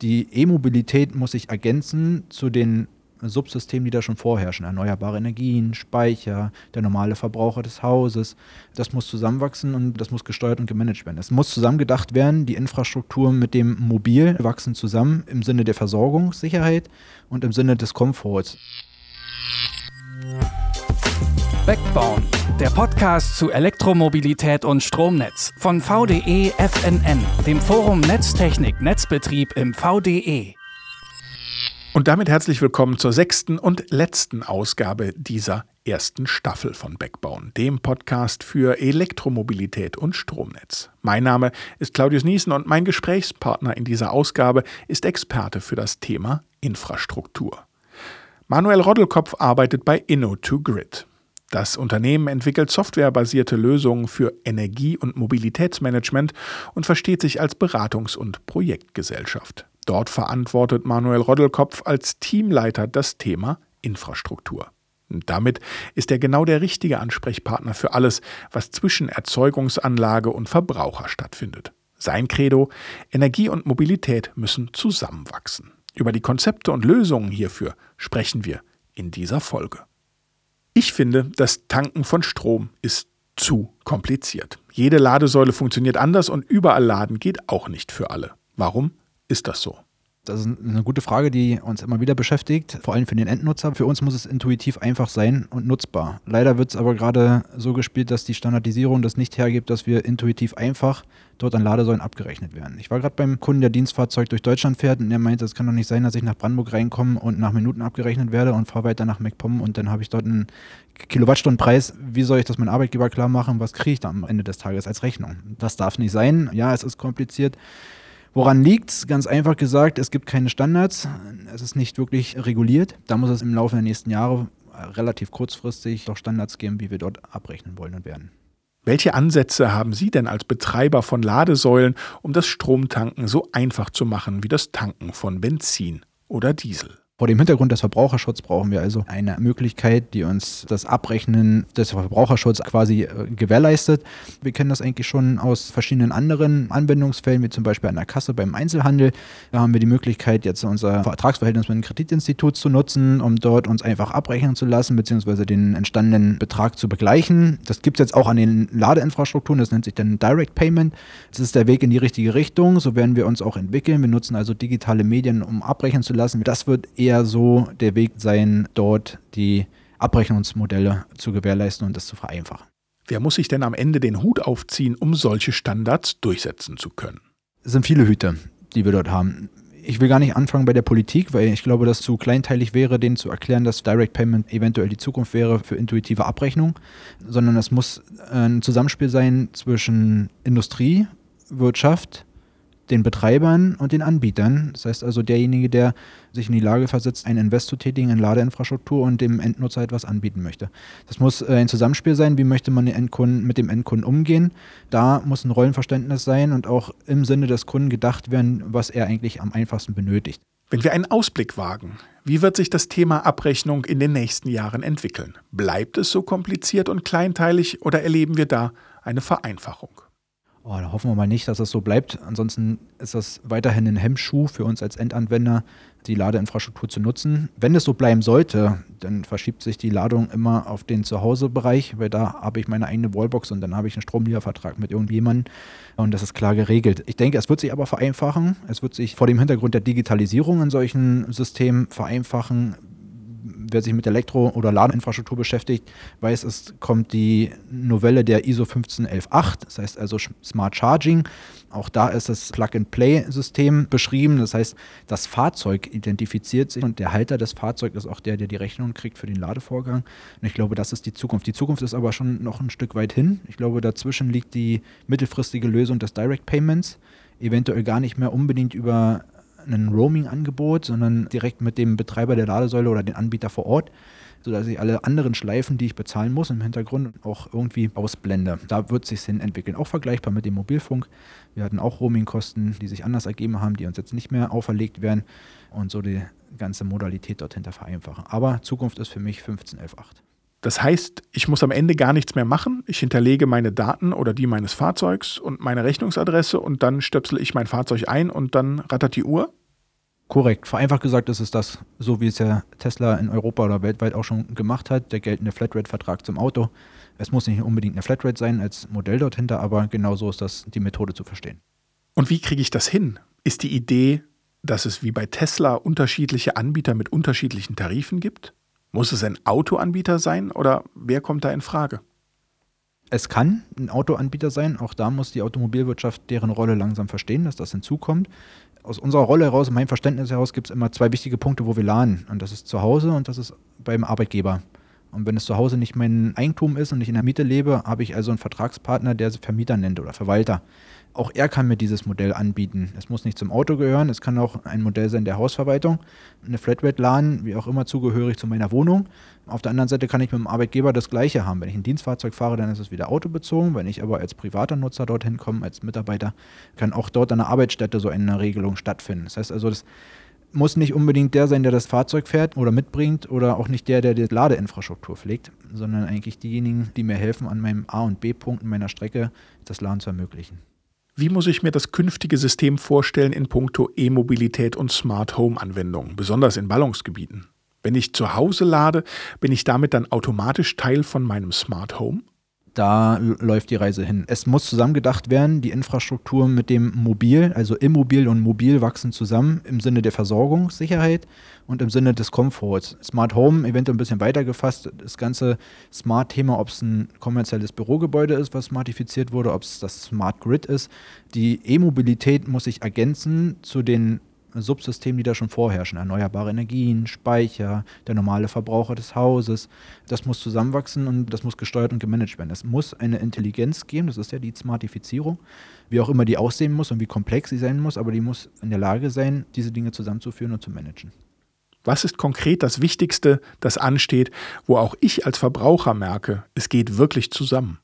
Die E-Mobilität muss sich ergänzen zu den Subsystemen, die da schon vorherrschen. Erneuerbare Energien, Speicher, der normale Verbraucher des Hauses. Das muss zusammenwachsen und das muss gesteuert und gemanagt werden. Es muss zusammengedacht werden, die Infrastruktur mit dem Mobil wachsen zusammen im Sinne der Versorgungssicherheit und im Sinne des Komforts. Backbone, der Podcast zu Elektromobilität und Stromnetz von VDE FNN, dem Forum Netztechnik Netzbetrieb im VDE. Und damit herzlich willkommen zur sechsten und letzten Ausgabe dieser ersten Staffel von Backbone, dem Podcast für Elektromobilität und Stromnetz. Mein Name ist Claudius Niesen und mein Gesprächspartner in dieser Ausgabe ist Experte für das Thema Infrastruktur. Manuel Roddelkopf arbeitet bei Inno2Grid. Das Unternehmen entwickelt softwarebasierte Lösungen für Energie- und Mobilitätsmanagement und versteht sich als Beratungs- und Projektgesellschaft. Dort verantwortet Manuel Roddelkopf als Teamleiter das Thema Infrastruktur. Und damit ist er genau der richtige Ansprechpartner für alles, was zwischen Erzeugungsanlage und Verbraucher stattfindet. Sein Credo, Energie und Mobilität müssen zusammenwachsen. Über die Konzepte und Lösungen hierfür sprechen wir in dieser Folge. Ich finde, das Tanken von Strom ist zu kompliziert. Jede Ladesäule funktioniert anders und überall laden geht auch nicht für alle. Warum ist das so? Das ist eine gute Frage, die uns immer wieder beschäftigt, vor allem für den Endnutzer. Für uns muss es intuitiv einfach sein und nutzbar. Leider wird es aber gerade so gespielt, dass die Standardisierung das nicht hergibt, dass wir intuitiv einfach dort an Ladesäulen abgerechnet werden. Ich war gerade beim Kunden, der Dienstfahrzeug durch Deutschland fährt und der meinte, es kann doch nicht sein, dass ich nach Brandenburg reinkomme und nach Minuten abgerechnet werde und fahre weiter nach MacPom und dann habe ich dort einen Kilowattstundenpreis. Wie soll ich das meinem Arbeitgeber klar machen? Was kriege ich da am Ende des Tages als Rechnung? Das darf nicht sein. Ja, es ist kompliziert. Woran liegt es? Ganz einfach gesagt, es gibt keine Standards. Es ist nicht wirklich reguliert. Da muss es im Laufe der nächsten Jahre relativ kurzfristig doch Standards geben, wie wir dort abrechnen wollen und werden. Welche Ansätze haben Sie denn als Betreiber von Ladesäulen, um das Stromtanken so einfach zu machen wie das Tanken von Benzin oder Diesel? Vor dem Hintergrund des Verbraucherschutzes brauchen wir also eine Möglichkeit, die uns das Abrechnen des Verbraucherschutzes quasi äh, gewährleistet. Wir kennen das eigentlich schon aus verschiedenen anderen Anwendungsfällen, wie zum Beispiel an der Kasse beim Einzelhandel. Da haben wir die Möglichkeit, jetzt unser Vertragsverhältnis mit einem Kreditinstitut zu nutzen, um dort uns einfach abrechnen zu lassen, beziehungsweise den entstandenen Betrag zu begleichen. Das gibt es jetzt auch an den Ladeinfrastrukturen, das nennt sich dann Direct Payment. Das ist der Weg in die richtige Richtung, so werden wir uns auch entwickeln. Wir nutzen also digitale Medien, um abrechnen zu lassen. Das wird eher eher so der Weg sein, dort die Abrechnungsmodelle zu gewährleisten und das zu vereinfachen. Wer muss sich denn am Ende den Hut aufziehen, um solche Standards durchsetzen zu können? Es sind viele Hüte, die wir dort haben. Ich will gar nicht anfangen bei der Politik, weil ich glaube, dass zu kleinteilig wäre, denen zu erklären, dass Direct Payment eventuell die Zukunft wäre für intuitive Abrechnung, sondern es muss ein Zusammenspiel sein zwischen Industrie, Wirtschaft, den Betreibern und den Anbietern. Das heißt also derjenige, der sich in die Lage versetzt, einen Invest zu tätigen in Ladeinfrastruktur und dem Endnutzer etwas anbieten möchte. Das muss äh, ein Zusammenspiel sein, wie möchte man den Endkunden, mit dem Endkunden umgehen. Da muss ein Rollenverständnis sein und auch im Sinne des Kunden gedacht werden, was er eigentlich am einfachsten benötigt. Wenn wir einen Ausblick wagen, wie wird sich das Thema Abrechnung in den nächsten Jahren entwickeln? Bleibt es so kompliziert und kleinteilig oder erleben wir da eine Vereinfachung? Oh, da hoffen wir mal nicht, dass das so bleibt. Ansonsten ist das weiterhin ein Hemmschuh für uns als Endanwender, die Ladeinfrastruktur zu nutzen. Wenn es so bleiben sollte, dann verschiebt sich die Ladung immer auf den Zuhausebereich, weil da habe ich meine eigene Wallbox und dann habe ich einen Stromliefervertrag mit irgendjemandem und das ist klar geregelt. Ich denke, es wird sich aber vereinfachen. Es wird sich vor dem Hintergrund der Digitalisierung in solchen Systemen vereinfachen wer sich mit Elektro- oder Ladeinfrastruktur beschäftigt, weiß, es kommt die Novelle der ISO 15118, das heißt also Smart Charging. Auch da ist das Plug-and-Play-System beschrieben. Das heißt, das Fahrzeug identifiziert sich und der Halter des Fahrzeugs ist auch der, der die Rechnung kriegt für den Ladevorgang. Und ich glaube, das ist die Zukunft. Die Zukunft ist aber schon noch ein Stück weit hin. Ich glaube, dazwischen liegt die mittelfristige Lösung des Direct Payments. Eventuell gar nicht mehr unbedingt über ein Roaming-Angebot, sondern direkt mit dem Betreiber der Ladesäule oder den Anbieter vor Ort, sodass ich alle anderen Schleifen, die ich bezahlen muss im Hintergrund, auch irgendwie ausblende. Da wird sich hin entwickeln. Auch vergleichbar mit dem Mobilfunk. Wir hatten auch Roaming-Kosten, die sich anders ergeben haben, die uns jetzt nicht mehr auferlegt werden und so die ganze Modalität dort hinter vereinfachen. Aber Zukunft ist für mich 15.11.8. Das heißt, ich muss am Ende gar nichts mehr machen. Ich hinterlege meine Daten oder die meines Fahrzeugs und meine Rechnungsadresse und dann stöpsel ich mein Fahrzeug ein und dann rattert die Uhr? Korrekt. Vereinfacht gesagt ist es das, so wie es ja Tesla in Europa oder weltweit auch schon gemacht hat, der geltende Flatrate-Vertrag zum Auto. Es muss nicht unbedingt eine Flatrate sein als Modell dort hinter, aber genau so ist das die Methode zu verstehen. Und wie kriege ich das hin? Ist die Idee, dass es wie bei Tesla unterschiedliche Anbieter mit unterschiedlichen Tarifen gibt? Muss es ein Autoanbieter sein oder wer kommt da in Frage? Es kann ein Autoanbieter sein, auch da muss die Automobilwirtschaft deren Rolle langsam verstehen, dass das hinzukommt. Aus unserer Rolle heraus, meinem Verständnis heraus, gibt es immer zwei wichtige Punkte, wo wir laden. Und das ist zu Hause und das ist beim Arbeitgeber. Und wenn es zu Hause nicht mein Eigentum ist und ich in der Miete lebe, habe ich also einen Vertragspartner, der sie Vermieter nennt oder Verwalter. Auch er kann mir dieses Modell anbieten. Es muss nicht zum Auto gehören, es kann auch ein Modell sein der Hausverwaltung, eine Flatrate-LAN, wie auch immer zugehörig zu meiner Wohnung. Auf der anderen Seite kann ich mit dem Arbeitgeber das Gleiche haben. Wenn ich ein Dienstfahrzeug fahre, dann ist es wieder autobezogen. Wenn ich aber als privater Nutzer dorthin komme, als Mitarbeiter, kann auch dort an der Arbeitsstätte so eine Regelung stattfinden. Das heißt also, das muss nicht unbedingt der sein, der das Fahrzeug fährt oder mitbringt oder auch nicht der, der die Ladeinfrastruktur pflegt, sondern eigentlich diejenigen, die mir helfen, an meinem A- und B-Punkt meiner Strecke das Laden zu ermöglichen. Wie muss ich mir das künftige System vorstellen in puncto E-Mobilität und Smart Home Anwendungen, besonders in Ballungsgebieten? Wenn ich zu Hause lade, bin ich damit dann automatisch Teil von meinem Smart Home? Da läuft die Reise hin. Es muss zusammengedacht werden, die Infrastruktur mit dem Mobil, also Immobil und Mobil wachsen zusammen im Sinne der Versorgungssicherheit und im Sinne des Komforts. Smart Home, eventuell ein bisschen weiter gefasst, das ganze Smart-Thema, ob es ein kommerzielles Bürogebäude ist, was smartifiziert wurde, ob es das Smart Grid ist. Die E-Mobilität muss sich ergänzen zu den Subsystemen, die da schon vorherrschen. Erneuerbare Energien, Speicher, der normale Verbraucher des Hauses. Das muss zusammenwachsen und das muss gesteuert und gemanagt werden. Es muss eine Intelligenz geben, das ist ja die Smartifizierung, wie auch immer die aussehen muss und wie komplex sie sein muss, aber die muss in der Lage sein, diese Dinge zusammenzuführen und zu managen. Was ist konkret das Wichtigste, das ansteht, wo auch ich als Verbraucher merke, es geht wirklich zusammen?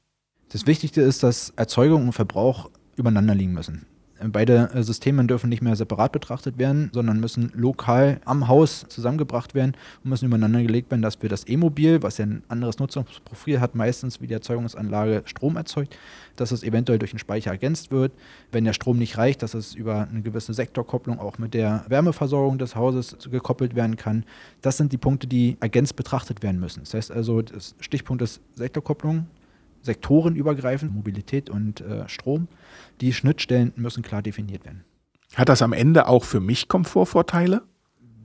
Das Wichtigste ist, dass Erzeugung und Verbrauch übereinander liegen müssen. Beide äh, Systeme dürfen nicht mehr separat betrachtet werden, sondern müssen lokal am Haus zusammengebracht werden und müssen übereinander gelegt werden, dass wir das E-Mobil, was ja ein anderes Nutzungsprofil hat, meistens wie die Erzeugungsanlage Strom erzeugt, dass es eventuell durch einen Speicher ergänzt wird. Wenn der Strom nicht reicht, dass es über eine gewisse Sektorkopplung auch mit der Wärmeversorgung des Hauses gekoppelt werden kann. Das sind die Punkte, die ergänzt betrachtet werden müssen. Das heißt also, das Stichpunkt ist Sektorkopplung, sektorenübergreifend, Mobilität und äh, Strom. Die Schnittstellen müssen klar definiert werden. Hat das am Ende auch für mich Komfortvorteile?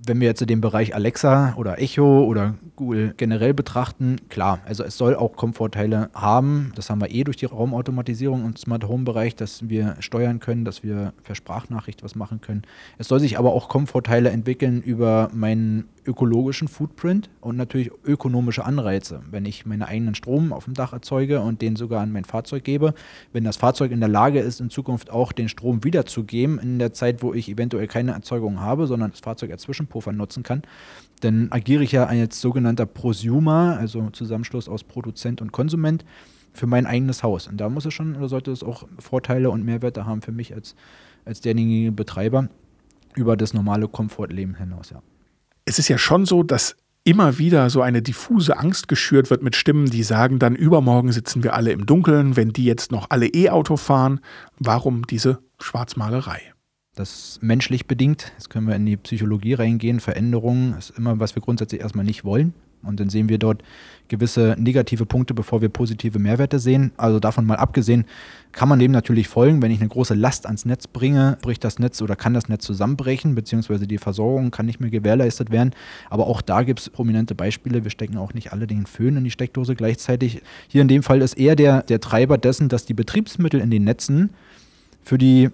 wenn wir jetzt den Bereich Alexa oder Echo oder Google generell betrachten, klar, also es soll auch Komfortteile haben. Das haben wir eh durch die Raumautomatisierung und Smart Home Bereich, dass wir steuern können, dass wir per Sprachnachricht was machen können. Es soll sich aber auch Komfortteile entwickeln über meinen ökologischen Footprint und natürlich ökonomische Anreize. Wenn ich meinen eigenen Strom auf dem Dach erzeuge und den sogar an mein Fahrzeug gebe, wenn das Fahrzeug in der Lage ist, in Zukunft auch den Strom wiederzugeben, in der Zeit, wo ich eventuell keine Erzeugung habe, sondern das Fahrzeug als Zwischenpuffer nutzen kann, dann agiere ich ja als sogenannter Prosumer, also Zusammenschluss aus Produzent und Konsument, für mein eigenes Haus. Und da muss es schon oder sollte es auch Vorteile und Mehrwerte haben für mich als, als derjenige Betreiber über das normale Komfortleben hinaus, ja es ist ja schon so, dass immer wieder so eine diffuse Angst geschürt wird mit Stimmen, die sagen dann, übermorgen sitzen wir alle im Dunkeln, wenn die jetzt noch alle E-Auto fahren. Warum diese Schwarzmalerei? Das menschlich bedingt. Jetzt können wir in die Psychologie reingehen. Veränderungen ist immer, was wir grundsätzlich erstmal nicht wollen. Und dann sehen wir dort gewisse negative Punkte, bevor wir positive Mehrwerte sehen. Also davon mal abgesehen, kann man dem natürlich folgen. Wenn ich eine große Last ans Netz bringe, bricht das Netz oder kann das Netz zusammenbrechen, beziehungsweise die Versorgung kann nicht mehr gewährleistet werden. Aber auch da gibt es prominente Beispiele. Wir stecken auch nicht alle den Föhn in die Steckdose gleichzeitig. Hier in dem Fall ist eher der, der Treiber dessen, dass die Betriebsmittel in den Netzen für die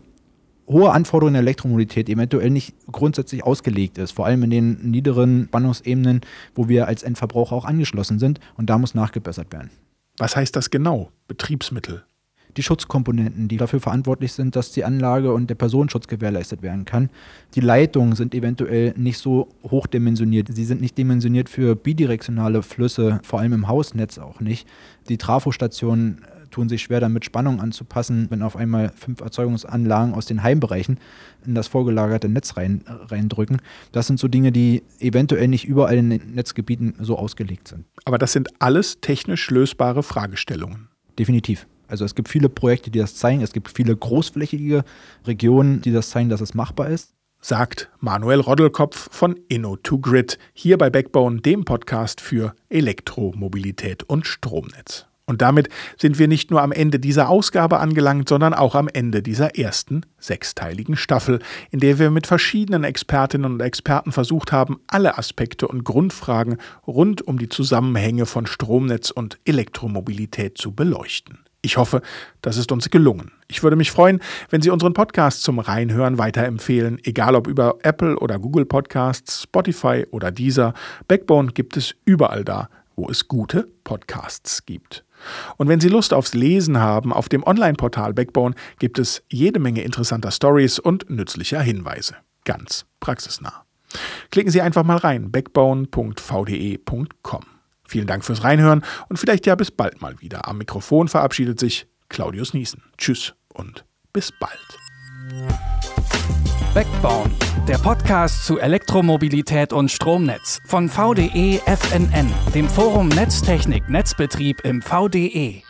hohe Anforderungen der Elektromobilität eventuell nicht grundsätzlich ausgelegt ist, vor allem in den niederen Spannungsebenen, wo wir als Endverbraucher auch angeschlossen sind und da muss nachgebessert werden. Was heißt das genau, Betriebsmittel? Die Schutzkomponenten, die dafür verantwortlich sind, dass die Anlage und der Personenschutz gewährleistet werden kann. Die Leitungen sind eventuell nicht so hochdimensioniert. Sie sind nicht dimensioniert für bidirektionale Flüsse, vor allem im Hausnetz auch nicht. Die Trafostationen tun sich schwer damit, Spannung anzupassen, wenn auf einmal fünf Erzeugungsanlagen aus den Heimbereichen in das vorgelagerte Netz rein, reindrücken. Das sind so Dinge, die eventuell nicht überall in den Netzgebieten so ausgelegt sind. Aber das sind alles technisch lösbare Fragestellungen. Definitiv. Also es gibt viele Projekte, die das zeigen. Es gibt viele großflächige Regionen, die das zeigen, dass es machbar ist. sagt Manuel Roddelkopf von Inno2Grid hier bei Backbone, dem Podcast für Elektromobilität und Stromnetz. Und damit sind wir nicht nur am Ende dieser Ausgabe angelangt, sondern auch am Ende dieser ersten sechsteiligen Staffel, in der wir mit verschiedenen Expertinnen und Experten versucht haben, alle Aspekte und Grundfragen rund um die Zusammenhänge von Stromnetz und Elektromobilität zu beleuchten. Ich hoffe, das ist uns gelungen. Ich würde mich freuen, wenn Sie unseren Podcast zum Reinhören weiterempfehlen, egal ob über Apple oder Google Podcasts, Spotify oder Deezer. Backbone gibt es überall da, wo es gute Podcasts gibt. Und wenn Sie Lust aufs Lesen haben, auf dem Online-Portal Backbone gibt es jede Menge interessanter Stories und nützlicher Hinweise. Ganz praxisnah. Klicken Sie einfach mal rein, backbone.vde.com. Vielen Dank fürs Reinhören und vielleicht ja bis bald mal wieder. Am Mikrofon verabschiedet sich Claudius Niesen. Tschüss und bis bald. Backbone, der Podcast zu Elektromobilität und Stromnetz von VDE FNN, dem Forum Netztechnik Netzbetrieb im VDE.